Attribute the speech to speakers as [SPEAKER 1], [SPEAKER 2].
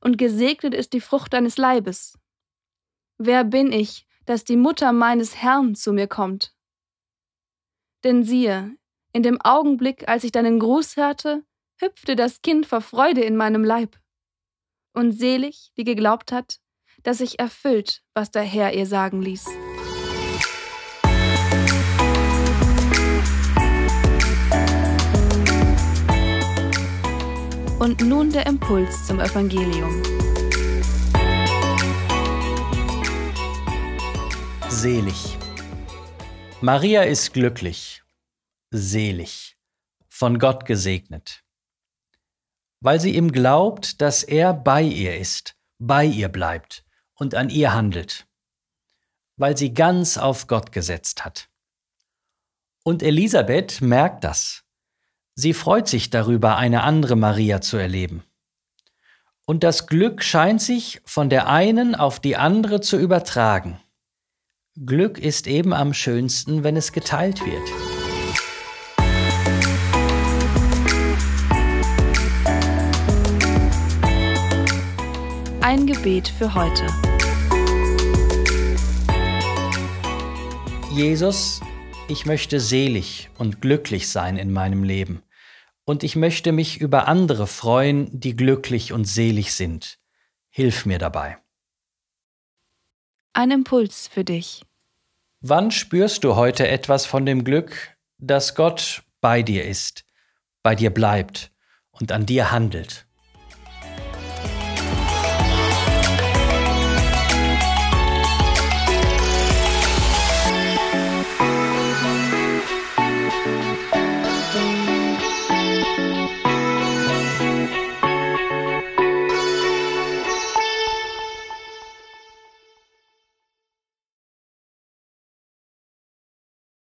[SPEAKER 1] und gesegnet ist die Frucht deines Leibes. Wer bin ich, dass die Mutter meines Herrn zu mir kommt? Denn siehe, in dem Augenblick, als ich deinen Gruß hörte, hüpfte das Kind vor Freude in meinem Leib. Und selig, wie geglaubt hat, dass sich erfüllt, was der Herr ihr sagen ließ. Und nun der Impuls zum Evangelium.
[SPEAKER 2] Selig. Maria ist glücklich, selig, von Gott gesegnet, weil sie ihm glaubt, dass er bei ihr ist, bei ihr bleibt und an ihr handelt, weil sie ganz auf Gott gesetzt hat. Und Elisabeth merkt das Sie freut sich darüber, eine andere Maria zu erleben. Und das Glück scheint sich von der einen auf die andere zu übertragen. Glück ist eben am schönsten, wenn es geteilt wird.
[SPEAKER 1] Ein Gebet für heute.
[SPEAKER 2] Jesus, ich möchte selig und glücklich sein in meinem Leben. Und ich möchte mich über andere freuen, die glücklich und selig sind. Hilf mir dabei.
[SPEAKER 1] Ein Impuls für dich.
[SPEAKER 2] Wann spürst du heute etwas von dem Glück, dass Gott bei dir ist, bei dir bleibt und an dir handelt?